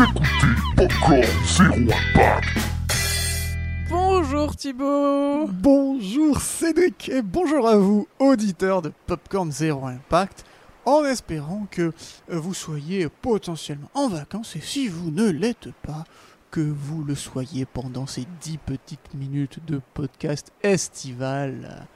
Popcorn Zéro Impact. Bonjour Thibaut Bonjour Cédric et bonjour à vous, auditeurs de Popcorn Zero Impact, en espérant que vous soyez potentiellement en vacances et si vous ne l'êtes pas, que vous le soyez pendant ces 10 petites minutes de podcast estival.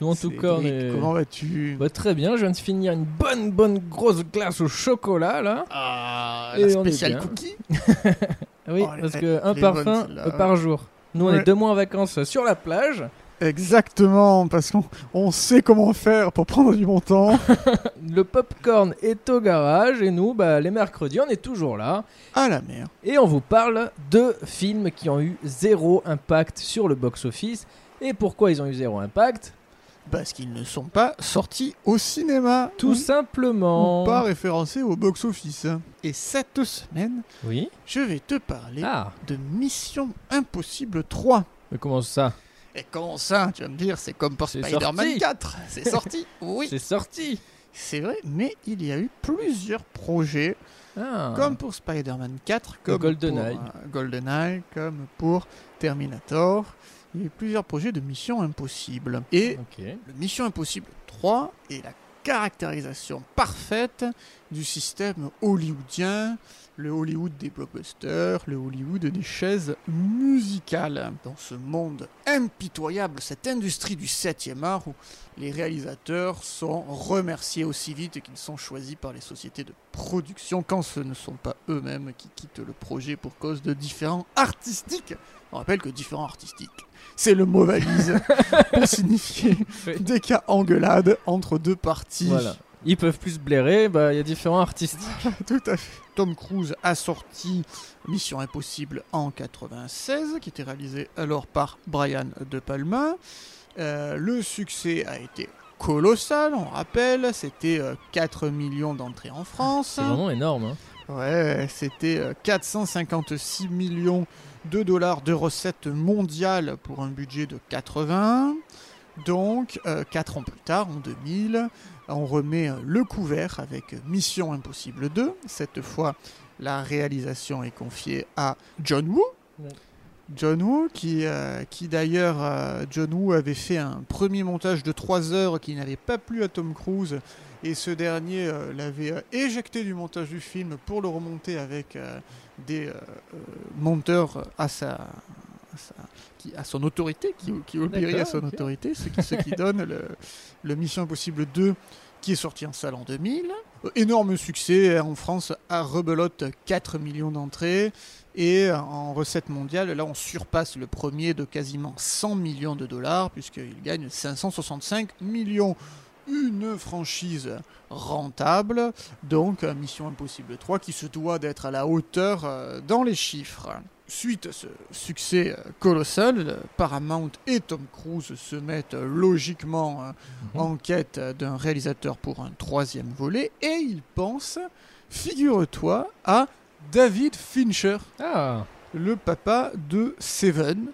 Nous en tout cas, on est... comment vas-tu? Bah, très bien, je viens de finir une bonne bonne grosse glace au chocolat là. Ah, la spéciale cookie Oui, Oh, parce elle- que un parfum euh, par jour. Nous on Ouais. est deux mois en vacances sur la plage. Exactement, parce qu'on on sait comment faire pour prendre du bon temps. Le popcorn est au garage et nous, bah, les mercredis, on est toujours là. à la mer. Et on vous parle de films qui ont eu zéro impact sur le box-office. Et pourquoi ils ont eu zéro impact? Parce qu'ils ne sont pas sortis au cinéma. Tout Ou- simplement. ou pas référencés au box-office. Et cette semaine, Oui je vais te parler Ah, de Mission Impossible 3. mais comment ça? Et comment ça Tu vas me dire, c'est comme pour Spider-Man sorti. 4. C'est sorti Oui, C'est sorti c'est vrai, mais il y a eu plusieurs projets, Ah. comme pour Spider-Man 4, comme GoldenEye. pour euh, GoldenEye, comme pour Terminator. Il y a eu plusieurs projets de Mission Impossible. Et. Le Mission Impossible 3 est la caractérisation parfaite du système hollywoodien, le Hollywood des blockbusters, le Hollywood des chaises musicales. Dans ce monde impitoyable, cette industrie du 7e art où les réalisateurs sont remerciés aussi vite qu'ils sont choisis par les sociétés de production quand ce ne sont pas eux-mêmes qui quittent le projet pour cause de différents artistiques. On rappelle que différents artistiques, c'est le mot valise pour signifier des cas engueulades entre deux parties. Voilà. Ils peuvent plus se blairer, bah il y a différents artistes. Tout à fait. Tom Cruise a sorti Mission Impossible en 96, qui était réalisé alors par Brian De Palma. Euh, le succès a été colossal, on rappelle, c'était euh, 4 millions d'entrées en France. C'est vraiment énorme. Hein. Ouais, c'était euh, 456 millions de dollars de recettes mondiales pour un budget de 80. Donc, 4 ans plus tard, en 2000, on remet euh, le couvert avec Mission Impossible 2. Cette fois, la réalisation est confiée à John Woo. Ouais. John Woo, qui, euh, qui d'ailleurs, euh, John Woo avait fait un premier montage de 3 heures qui n'avait pas plu à Tom Cruise et ce dernier euh, l'avait euh, éjecté du montage du film pour le remonter avec euh, des euh, euh, monteurs à sa- qui, à son autorité, qui, qui obéit à son autorité, ce qui, ce qui donne le, le Mission Impossible 2 qui est sorti en salle en 2000. Euh, énorme succès hein, en France, à rebelote 4 millions d'entrées. Et euh, en recette mondiale, là on surpasse le premier de quasiment 100 millions de dollars, puisqu'il gagne 565 millions une franchise rentable, donc euh, Mission Impossible 3 qui se doit d'être à la hauteur dans les chiffres. Suite à ce succès euh, colossal, euh, Paramount et Tom Cruise se mettent euh, logiquement Mhm. en quête d'un réalisateur pour un troisième volet et ils pensent, figure-toi, à David Fincher, Ah, le papa de Seven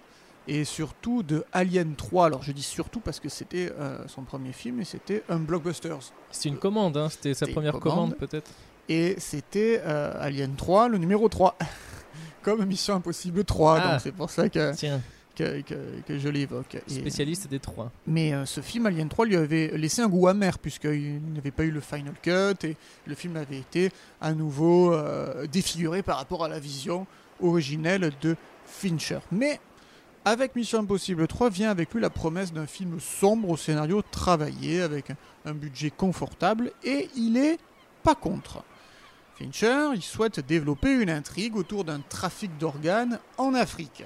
et surtout de Alien 3. Alors je dis surtout parce que c'était euh, son premier film et c'était un blockbuster. c'est une commande, hein. c'était sa C'était première commande. commande, peut-être. Et c'était euh, Alien 3, le numéro 3. Comme Mission Impossible 3, Ah. donc c'est pour ça que, Tiens, que, que- que je l'évoque. Spécialiste des trois. Mais euh, ce film Alien 3 lui avait laissé un goût amer puisqu'il n'avait pas eu le final cut et le film avait été à nouveau euh, défiguré par rapport à la vision originelle de Fincher. Mais avec Mission Impossible 3 vient avec lui la promesse d'un film sombre au scénario travaillé avec un budget confortable et il est pas contre. Fincher, il souhaite développer une intrigue autour d'un trafic d'organes en Afrique.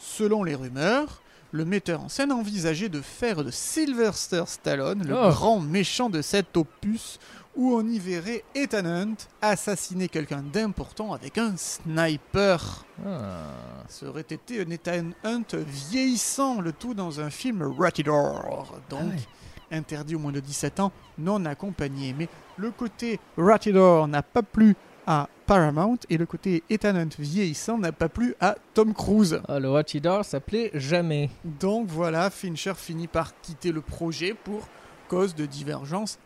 Selon les rumeurs, le metteur en scène envisageait de faire de Sylvester Stallone le Oh. grand méchant de cet opus où on y verrait Ethan Hunt assassiner quelqu'un d'important avec un sniper. Ah. Ça aurait été un Ethan Hunt vieillissant, le tout dans un film Ratidor, donc Ah ouais. Interdit au moins de 17 ans, non accompagné. Mais le côté Ratidor n'a pas plu à Paramount et le côté Ethan Hunt vieillissant n'a pas plu à Tom Cruise. Ah, le Watchdog s'appelait Jamais. Donc voilà, Fincher finit par quitter le projet pour cause de divergences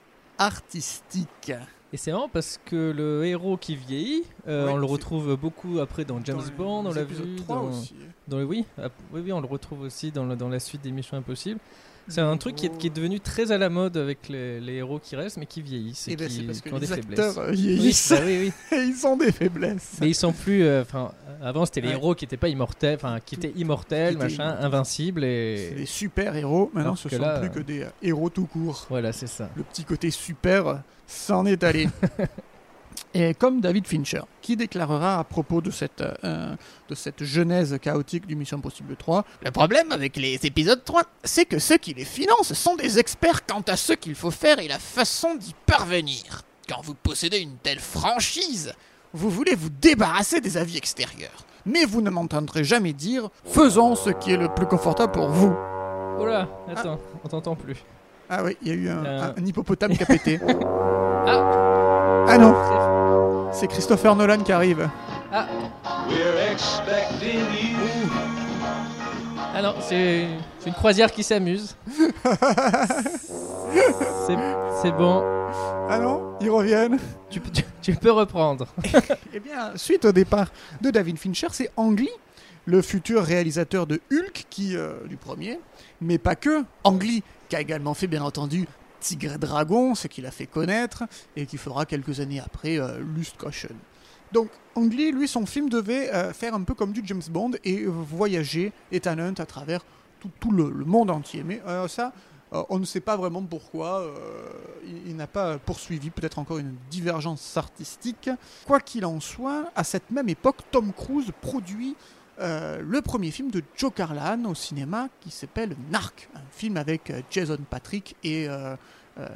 artistiques. Et c'est marrant parce que le héros qui vieillit, euh, Ouais, on le retrouve beaucoup après dans James Dans Bond, on l'a vu 3 dans, aussi. dans le oui, oui, oui, on le retrouve aussi dans, le- dans la suite des Missions Impossibles. C'est un truc qui est, qui est devenu très à la mode avec les, les héros qui restent mais qui vieillissent et Et ben, qui, parce que qui ont des les faiblesses. acteurs euh, Oui, vieillissent bah oui, oui. et ils ont des faiblesses. Mais ils sont plus. euh, avant c'était les Ouais. héros qui étaient pas immortels, enfin qui étaient immortels, Qui machin, invincibles C'est des et super héros. Maintenant, Alors ce sont là, plus euh, que des euh, héros tout court. voilà, c'est ça. Le petit côté super euh, s'en est allé. Et comme David Fincher, qui déclarera à propos de cette, euh, de cette genèse chaotique du Mission Impossible 3, le problème avec les épisodes 3, c'est que ceux qui les financent sont des experts quant à ce qu'il faut faire et la façon d'y parvenir. Quand vous possédez une telle franchise, vous voulez vous débarrasser des avis extérieurs. Mais vous ne m'entendrez jamais dire faisons ce qui est le plus confortable pour vous. Oh là, attends, on t'entend plus. Ah oui, il y a eu un, Euh. un hippopotame qui a pété. Ah, Ah non, c'est Christopher Nolan qui arrive. ah, We're expecting you. ah non, c'est une croisière qui s'amuse. c'est bon, Ah non, ils reviennent. tu, peux- tu, tu peux reprendre. Eh bien, suite au départ de David Fincher, c'est Ang Lee, le futur réalisateur de Hulk, qui euh, du premier, mais pas que. Ang Lee, qui a également fait bien entendu Tigre et Dragon, ce qu'il a fait connaître, et qui fera quelques années après euh, Lust Caution. Donc, Ang Lee, lui, son film devait euh, faire un peu comme du James Bond et euh, voyager étonnant à travers tout, le, monde entier. Mais ça, on ne sait pas vraiment pourquoi. il il n'a pas poursuivi, peut-être encore une divergence artistique. Quoi qu'il en soit, à cette même époque, Tom Cruise produit euh, le premier film de Joe Carlan au cinéma qui s'appelle Narc, un film avec euh, Jason Patrick et, euh, euh,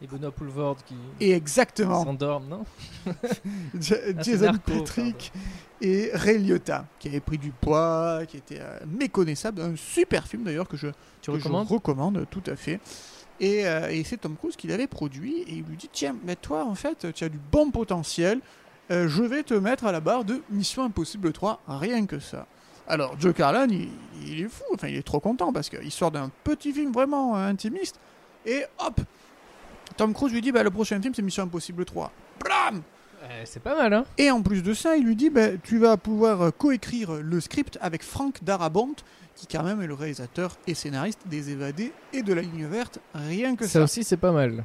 Et Benoît Poulvord qui et exactement. s'endorme, non? Ah, Jason Narco, Patrick et Ray Liotta qui avait pris du poids, qui était méconnaissable, un super film d'ailleurs que je Tu que je recommande tout à fait. Et, et c'est Tom Cruise qui l'avait produit et il lui dit tiens mais toi en fait tu as du bon potentiel, Euh, je vais te mettre à la barre de Mission Impossible 3, rien que ça. Alors Joe Carlan il, il est fou, enfin il est trop content parce qu'il sort d'un petit film vraiment euh, intimiste et hop Tom Cruise lui dit bah, le prochain film c'est Mission Impossible 3. Blam Euh, C'est pas mal, hein et en plus de ça, il lui dit bah, tu vas pouvoir euh, coécrire le script avec Frank Darabont, qui quand même est le réalisateur et scénariste des Évadés et de la ligne verte, rien que ça. Ça aussi, c'est pas mal.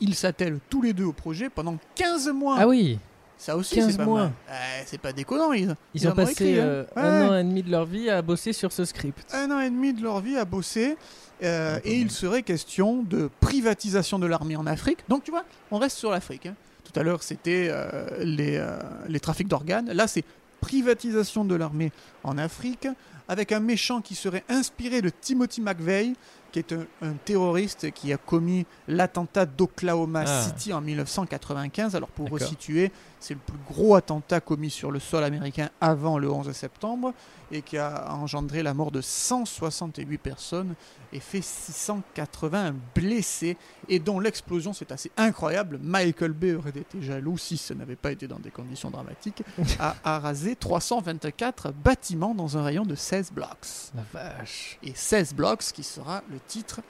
Ils s'attellent tous les deux au projet pendant 15 mois. Ah oui, ça aussi, 15 c'est pas mois. Ouais, c'est pas déconnant. Ils, ils, ont passé écrit, hein. euh, Ouais. un an et demi de leur vie à bosser sur ce script. un an et demi de leur vie à bosser. euh, Ah, et il serait question de privatisation de l'armée en Afrique. Donc tu vois, on reste sur l'Afrique. hein. Tout à l'heure, c'était euh, les, les trafics d'organes. Là, c'est privatisation de l'armée en Afrique, avec un méchant qui serait inspiré de Timothy McVeigh, qui est un, un terroriste qui a commis l'attentat d'Oklahoma Ah. City en 1995. Alors pour resituer, c'est le plus gros attentat commis sur le sol américain avant le 11 septembre et qui a engendré la mort de 168 personnes et fait 680 blessés et dont l'explosion, c'est assez incroyable, Michael Bay aurait été jaloux si ce n'avait pas été dans des conditions dramatiques, a, a rasé 324 bâtiments dans un rayon de 16 blocks. La vache. Et 16 blocks qui sera le titre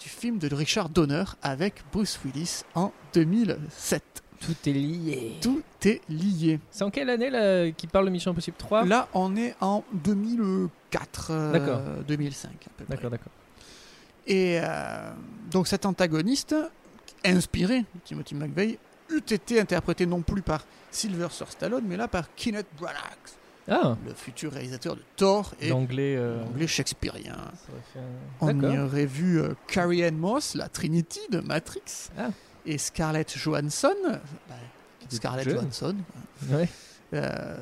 du film de Richard Donner avec Bruce Willis en 2007. Tout est lié. Tout est lié. C'est en quelle année là qui parle de Mission Impossible 3 Là, on est en 2004, euh, D'accord. 2005 à peu près. D'accord, d'accord. Et euh, donc cet antagoniste, inspiré de Timothy McVeigh, eût été interprété non plus par Sylvester Stallone, mais là par Kenneth Branagh, Ah, le futur réalisateur de Thor et l'anglais. euh, shakespearien. un- On y aurait vu euh, Carrie Ann Moss, la Trinity de Matrix, Ah. et Scarlett Johansson, bah, Scarlett. Johansson, Ouais, euh,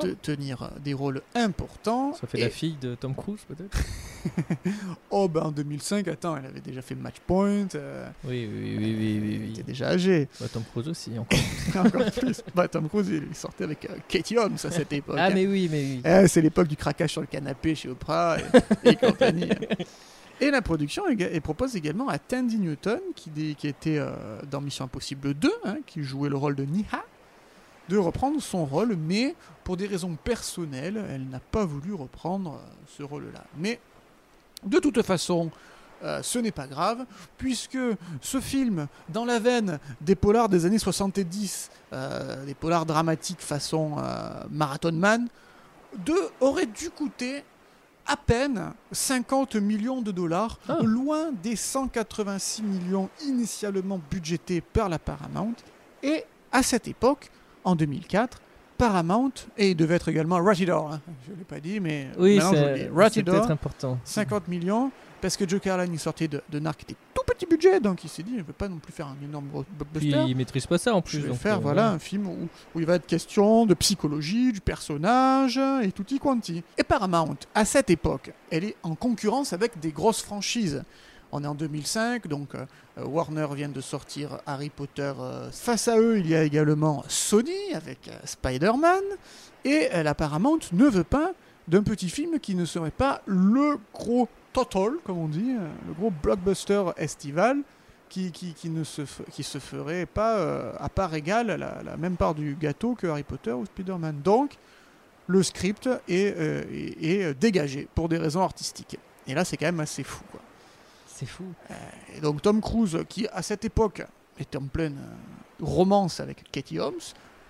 te- tenir des rôles importants. ça fait Et- la fille de Tom Cruise peut-être? Oh, ben en 2005, attends, elle avait déjà fait Match Point, euh, Oui, oui, oui, oui, oui, oui, elle était déjà âgée. Bah, Tom Cruise aussi encore. Encore plus. Bah, Tom Cruise, il sortait avec euh, Katie Holmes à cette époque. ah hein. mais oui, mais oui. Eh, c'est l'époque du craquage sur le canapé chez Oprah et, et compagnie. Et la production et propose également à Tandy Newton, qui, était euh, dans Mission Impossible 2, hein, qui jouait le rôle de Niha, de reprendre son rôle, mais pour des raisons personnelles, elle n'a pas voulu reprendre euh, ce rôle-là. Mais de toute façon, euh, ce n'est pas grave, puisque ce film, dans la veine des polars des années 70, euh, des polars dramatiques façon euh, Marathon Man, de, aurait dû coûter à peine 50 millions de dollars, Ah. loin des 186 millions initialement budgétés par la Paramount. Et à cette époque, en 2004, Paramount, et il devait être également Ratidor, hein, je ne l'ai pas dit, mais Oui, c'est peut-être important. 50 millions, parce que Joe Carlin il sortait de, de Narc qui était tout petit budget, donc il s'est dit, je ne veux pas non plus faire un énorme blockbuster. il maîtrise pas ça en plus. Je vais donc, faire euh, voilà, un film où, où il va être question de psychologie, du personnage et tutti quanti. Et Paramount, à cette époque, elle est en concurrence avec des grosses franchises. On est en 2005, donc euh, euh, Warner vient de sortir Harry Potter. euh, face à eux, il y a également Sony avec Spider-Man. Et la Paramount ne veut pas d'un petit film qui ne serait pas le gros total, comme on dit, le gros blockbuster estival qui, ne se, ferait pas à part égale la, la même part du gâteau que Harry Potter ou Spider-Man. Donc, le script est, dégagé pour des raisons artistiques. Et là, c'est quand même assez fou. C'est fou. Et donc, Tom Cruise, qui à cette époque était en pleine euh, romance avec Katie Holmes,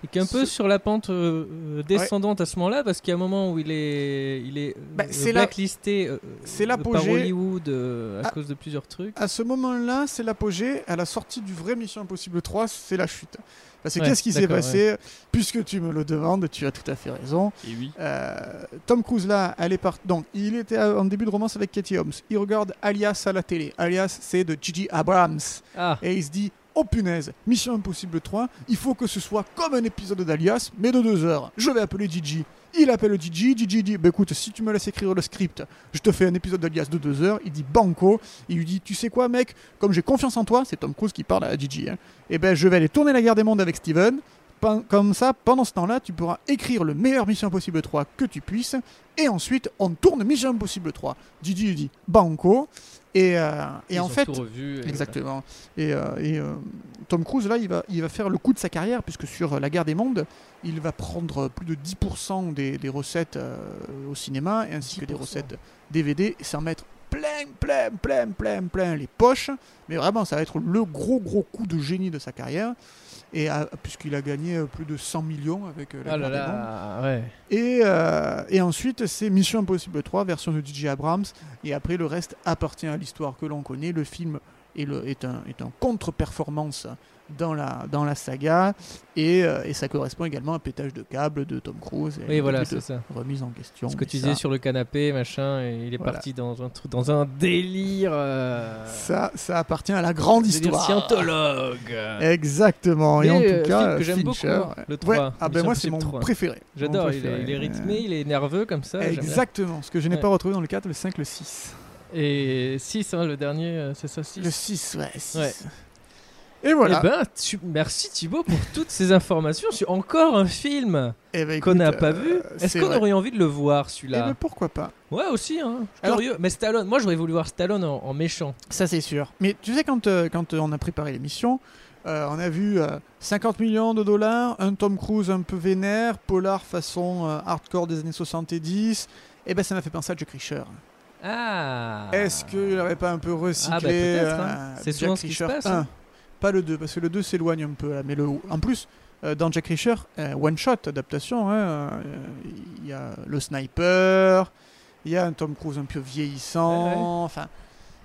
Et qui est un peu sur la pente euh, euh, descendante à ce moment-là, parce qu'il y a un moment où il est, il est euh, Bah, c'est la- blacklisté euh, c'est euh, par. Hollywood euh, à Ah. cause de plusieurs trucs. à ce moment-là, c'est l'apogée. À la sortie du vrai Mission Impossible 3, c'est la chute. Parce que Ouais, qu'est-ce qui s'est passé Puisque tu me le demandes, tu as tout à fait raison. Et oui. Euh, Tom Cruise là, elle est part... donc il était en début de romance avec Katie Holmes. Il regarde Alias à la télé. Alias, c'est de Gigi Abrams. Ah, Et il se dit, oh punaise, Mission Impossible 3, il faut que ce soit comme un épisode d'Alias, mais de deux heures. Je vais appeler Gigi. Il appelle Gigi, Gigi dit, bah écoute, si tu me laisses écrire le script, je te fais un épisode d'Alias de deux heures. Il dit banco. Il lui dit, tu sais quoi mec, comme j'ai confiance en toi, c'est Tom Cruise qui parle à Gigi. Hein, et ben je vais aller tourner la guerre des mondes avec Steven. Comme ça, pendant ce temps-là, tu pourras écrire le meilleur Mission Impossible 3 que tu puisses. Et ensuite, on tourne Mission Impossible 3. Gigi lui dit banco. Et, euh, et ils en ont fait, tout revu, et Exactement. Et, euh, et, euh, Tom Cruise, là, il va, il va faire le coup de sa carrière, puisque sur La guerre des mondes, il va prendre plus de 10% des, des recettes euh, au cinéma, ainsi que des 10%. recettes DVD, et s'en mettre plein, plein, plein, plein, plein les poches. Mais vraiment, ça va être le gros, gros coup de génie de sa carrière. Et euh, puisqu'il a gagné euh, plus de 100 millions avec euh, La Ah là là, ouais. Et, euh, et ensuite, c'est Mission Impossible 3, version de DJ Abrams. Et après, le reste appartient à l'histoire que l'on connaît. Le film est, le, est un, est un contre-performance dans la, dans la saga. Et, euh, et ça correspond également à un pétage de câble de Tom Cruise. Et Oui, voilà, c'est ça. remise en question. Ce que tu ça, disais sur le canapé, machin, et il est Voilà. parti dans un dans un délire. euh, Ça, ça appartient à la grande histoire. scientologue. Exactement. Et en euh, tout cas, que j'aime beaucoup, ouais. le Ouais. 3, Ah ben moi, c'est mon Impossible 3. préféré. J'adore, il, est- préféré. il est rythmé, il est nerveux comme ça. Exactement. Ce que je n'ai Ouais. pas retrouvé dans le 4, le 5, le 6. Et 6, le dernier, euh, c'est ça 6 Le 6, ouais. 6. Ouais. Et voilà. Eh ben, tu- merci Thibaut pour toutes ces informations sur encore un film Eh ben, qu'on n'a pas euh, vu. Est-ce qu'on aurait envie de le voir Eh celui-là ben, pourquoi pas Ouais, aussi, hein. Alors- Curieux. Mais Stallone, moi j'aurais voulu voir Stallone en, en méchant. Ça, c'est sûr. Mais tu sais, quand, euh, quand euh, on a préparé l'émission, on a vu euh, 50 millions de dollars, un Tom Cruise un peu vénère, polar façon hardcore des années 70. Et ben, ça m'a fait penser à Jack Reacher. Ah Est-ce qu'il n'aurait pas un peu recyclé Ah, bah, hein. euh, C'est Jack souvent ce qui se Reacher passe, 1? hein. Pas le 2, parce que le 2 s'éloigne un peu. Là, mais le, en plus, euh, dans Jack Reacher, euh, One Shot, adaptation, hein, euh, il y a le sniper, il y a un Tom Cruise un peu vieillissant, Ouais, ouais. enfin,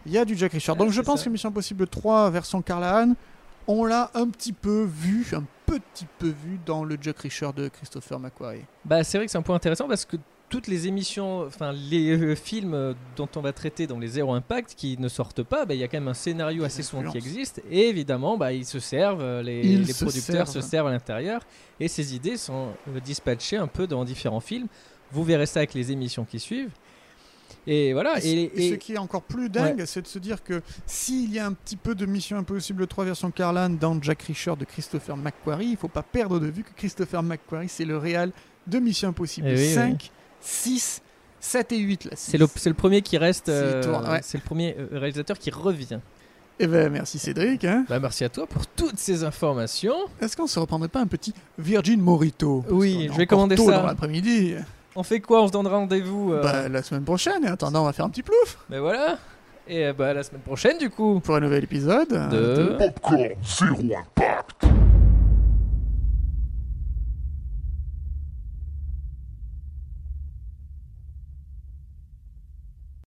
il y a du Jack Reacher. Ouais, Donc je pense ça. que Mission Impossible 3 version Carlahan, on l'a un petit peu vu, un petit peu vu dans le Jack Reacher de Christopher McQuarrie. Bah, c'est vrai que c'est un point intéressant parce que toutes les émissions, enfin les euh, films euh, dont on va traiter dans les Zéro Impact qui ne sortent pas, bah, il y a quand même un scénario assez souvent qui existe et évidemment bah, ils se servent, euh, les, Ils les se producteurs se servent. servent à l'intérieur et ces idées sont dispatchées un peu dans différents films. Vous verrez ça avec les émissions qui suivent. Et voilà. Et, Et, ce- et ce et- qui est encore plus dingue, c'est de se dire que s'il y a un petit peu de Mission Impossible 3 version Carlan dans Jack Reacher de Christopher McQuarrie, il faut pas perdre de vue que Christopher McQuarrie, c'est le réal de Mission Impossible Eh oui, 5, 6, 7 et 8. Là, c'est le, premier qui reste. Euh, ouais. C'est le premier euh, réalisateur qui revient. Eh ben, merci Cédric. hein. Bah, merci à toi pour toutes ces informations. Est-ce qu'on se reprendrait pas un petit Virgin Morito? Parce Oui, je vais commander tôt ça. dans l'après-midi. On fait quoi? On se donne rendez-vous euh, Bah, la semaine prochaine, et en attendant, on va faire un petit plouf. Mais voilà. Et euh, bah, la semaine prochaine, du coup. Pour un nouvel épisode De- de Popcorn Zero Impact.